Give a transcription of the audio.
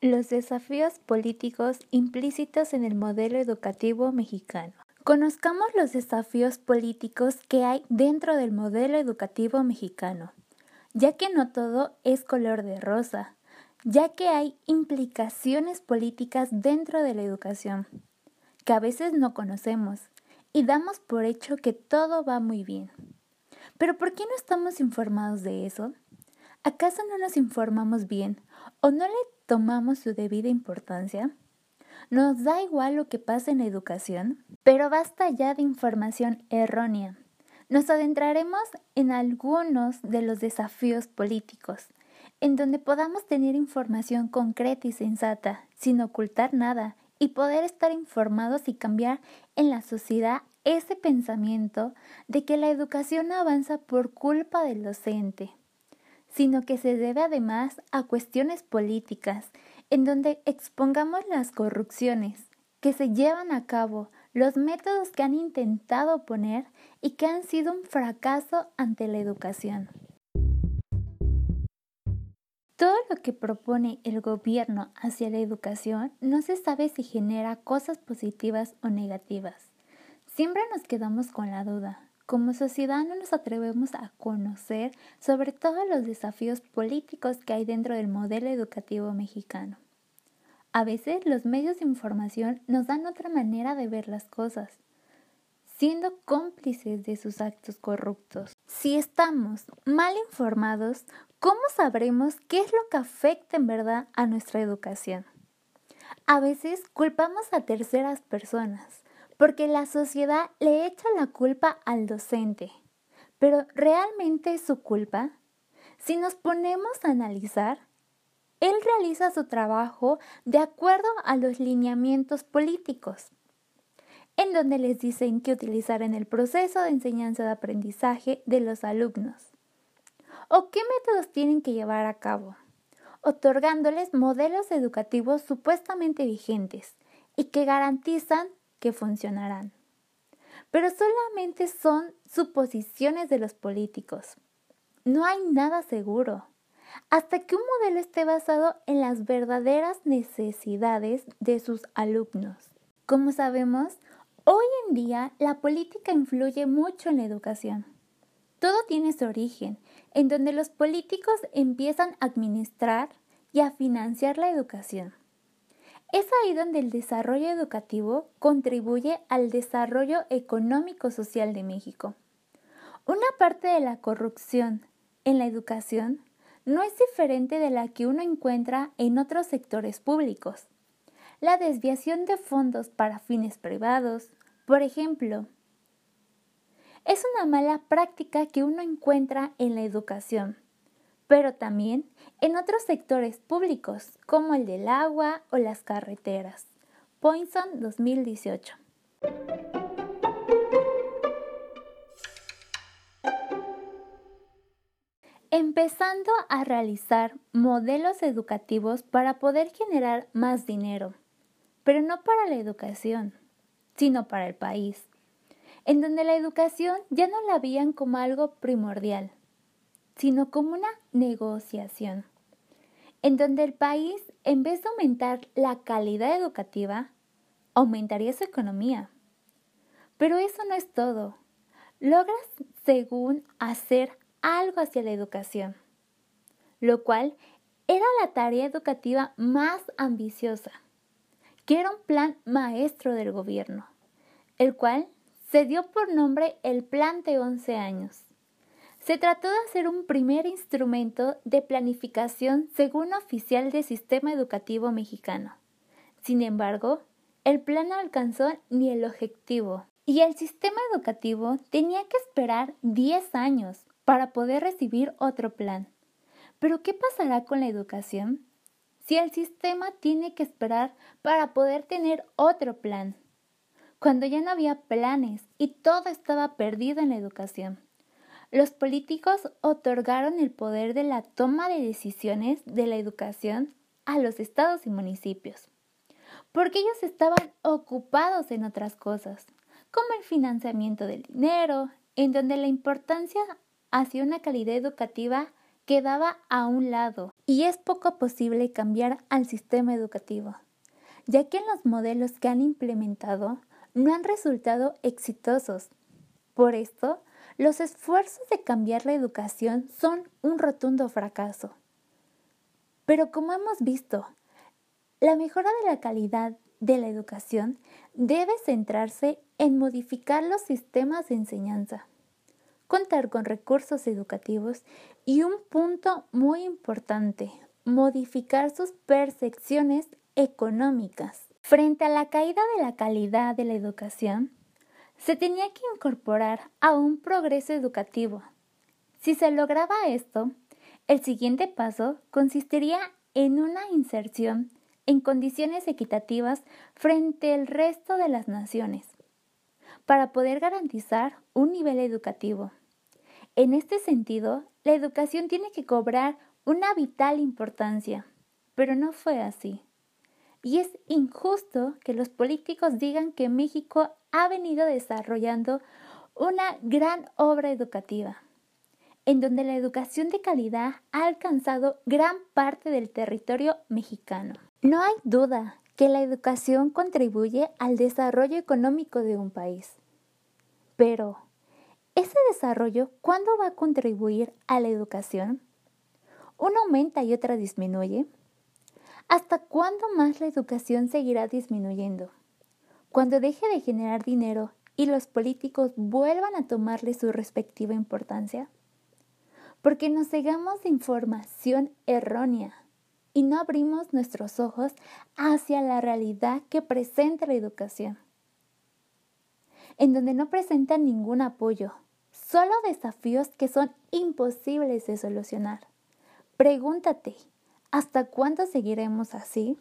Los desafíos políticos implícitos en el modelo educativo mexicano. Conozcamos los desafíos políticos que hay dentro del modelo educativo mexicano, ya que no todo es color de rosa, ya que hay implicaciones políticas dentro de la educación, que a veces no conocemos y damos por hecho que todo va muy bien. Pero ¿por qué no estamos informados de eso? ¿Acaso no nos informamos bien o no le tomamos su debida importancia? Nos da igual lo que pasa en la educación, pero basta ya de información errónea. Nos adentraremos en algunos de los desafíos políticos, en donde podamos tener información concreta y sensata, sin ocultar nada, y poder estar informados y cambiar en la sociedad ese pensamiento de que la educación avanza por culpa del docente, sino que se debe además a cuestiones políticas, en donde expongamos las corrupciones que se llevan a cabo, los métodos que han intentado poner y que han sido un fracaso ante la educación. Todo lo que propone el gobierno hacia la educación no se sabe si genera cosas positivas o negativas. Siempre nos quedamos con la duda. Como sociedad no nos atrevemos a conocer sobre todos los desafíos políticos que hay dentro del modelo educativo mexicano. A veces los medios de información nos dan otra manera de ver las cosas, siendo cómplices de sus actos corruptos. Si estamos mal informados, ¿cómo sabremos qué es lo que afecta en verdad a nuestra educación? A veces culpamos a terceras personas, porque la sociedad le echa la culpa al docente. Pero ¿realmente es su culpa? Si nos ponemos a analizar, él realiza su trabajo de acuerdo a los lineamientos políticos, en donde les dicen qué utilizar en el proceso de enseñanza de aprendizaje de los alumnos, o qué métodos tienen que llevar a cabo, otorgándoles modelos educativos supuestamente vigentes y que garantizan que funcionarán. Pero solamente son suposiciones de los políticos. No hay nada seguro. Hasta que un modelo esté basado en las verdaderas necesidades de sus alumnos. Como sabemos, hoy en día la política influye mucho en la educación. Todo tiene su origen, en donde los políticos empiezan a administrar y a financiar la educación. Es ahí donde el desarrollo educativo contribuye al desarrollo económico-social de México. Una parte de la corrupción en la educación no es diferente de la que uno encuentra en otros sectores públicos. La desviación de fondos para fines privados, por ejemplo, es una mala práctica que uno encuentra en la educación pero también en otros sectores públicos como el del agua o las carreteras. Poinson 2018. Empezando a realizar modelos educativos para poder generar más dinero, pero no para la educación, sino para el país, en donde la educación ya no la veían como algo primordial, sino como una negociación, en donde el país, en vez de aumentar la calidad educativa, aumentaría su economía. Pero eso no es todo. Logras, según, hacer algo hacia la educación, lo cual era la tarea educativa más ambiciosa, que era un plan maestro del gobierno, el cual se dio por nombre el Plan de 11 años se trató de hacer un primer instrumento de planificación según oficial del sistema educativo mexicano. Sin embargo, el plan no alcanzó ni el objetivo y el sistema educativo tenía que esperar 10 años para poder recibir otro plan. Pero ¿qué pasará con la educación? Si el sistema tiene que esperar para poder tener otro plan, cuando ya no había planes y todo estaba perdido en la educación. Los políticos otorgaron el poder de la toma de decisiones de la educación a los estados y municipios, porque ellos estaban ocupados en otras cosas, como el financiamiento del dinero, en donde la importancia hacia una calidad educativa quedaba a un lado y es poco posible cambiar al sistema educativo, ya que los modelos que han implementado no han resultado exitosos. Por esto, los esfuerzos de cambiar la educación son un rotundo fracaso. Pero como hemos visto, la mejora de la calidad de la educación debe centrarse en modificar los sistemas de enseñanza, contar con recursos educativos y un punto muy importante, modificar sus percepciones económicas. Frente a la caída de la calidad de la educación, se tenía que incorporar a un progreso educativo. Si se lograba esto, el siguiente paso consistiría en una inserción en condiciones equitativas frente al resto de las naciones, para poder garantizar un nivel educativo. En este sentido, la educación tiene que cobrar una vital importancia, pero no fue así. Y es injusto que los políticos digan que México ha venido desarrollando una gran obra educativa, en donde la educación de calidad ha alcanzado gran parte del territorio mexicano. No hay duda que la educación contribuye al desarrollo económico de un país. Pero, ¿ese desarrollo cuándo va a contribuir a la educación? ¿Uno aumenta y otra disminuye? ¿Hasta cuándo más la educación seguirá disminuyendo? Cuando deje de generar dinero y los políticos vuelvan a tomarle su respectiva importancia. Porque nos cegamos de información errónea y no abrimos nuestros ojos hacia la realidad que presenta la educación, en donde no presenta ningún apoyo, solo desafíos que son imposibles de solucionar. Pregúntate, ¿Hasta cuándo seguiremos así?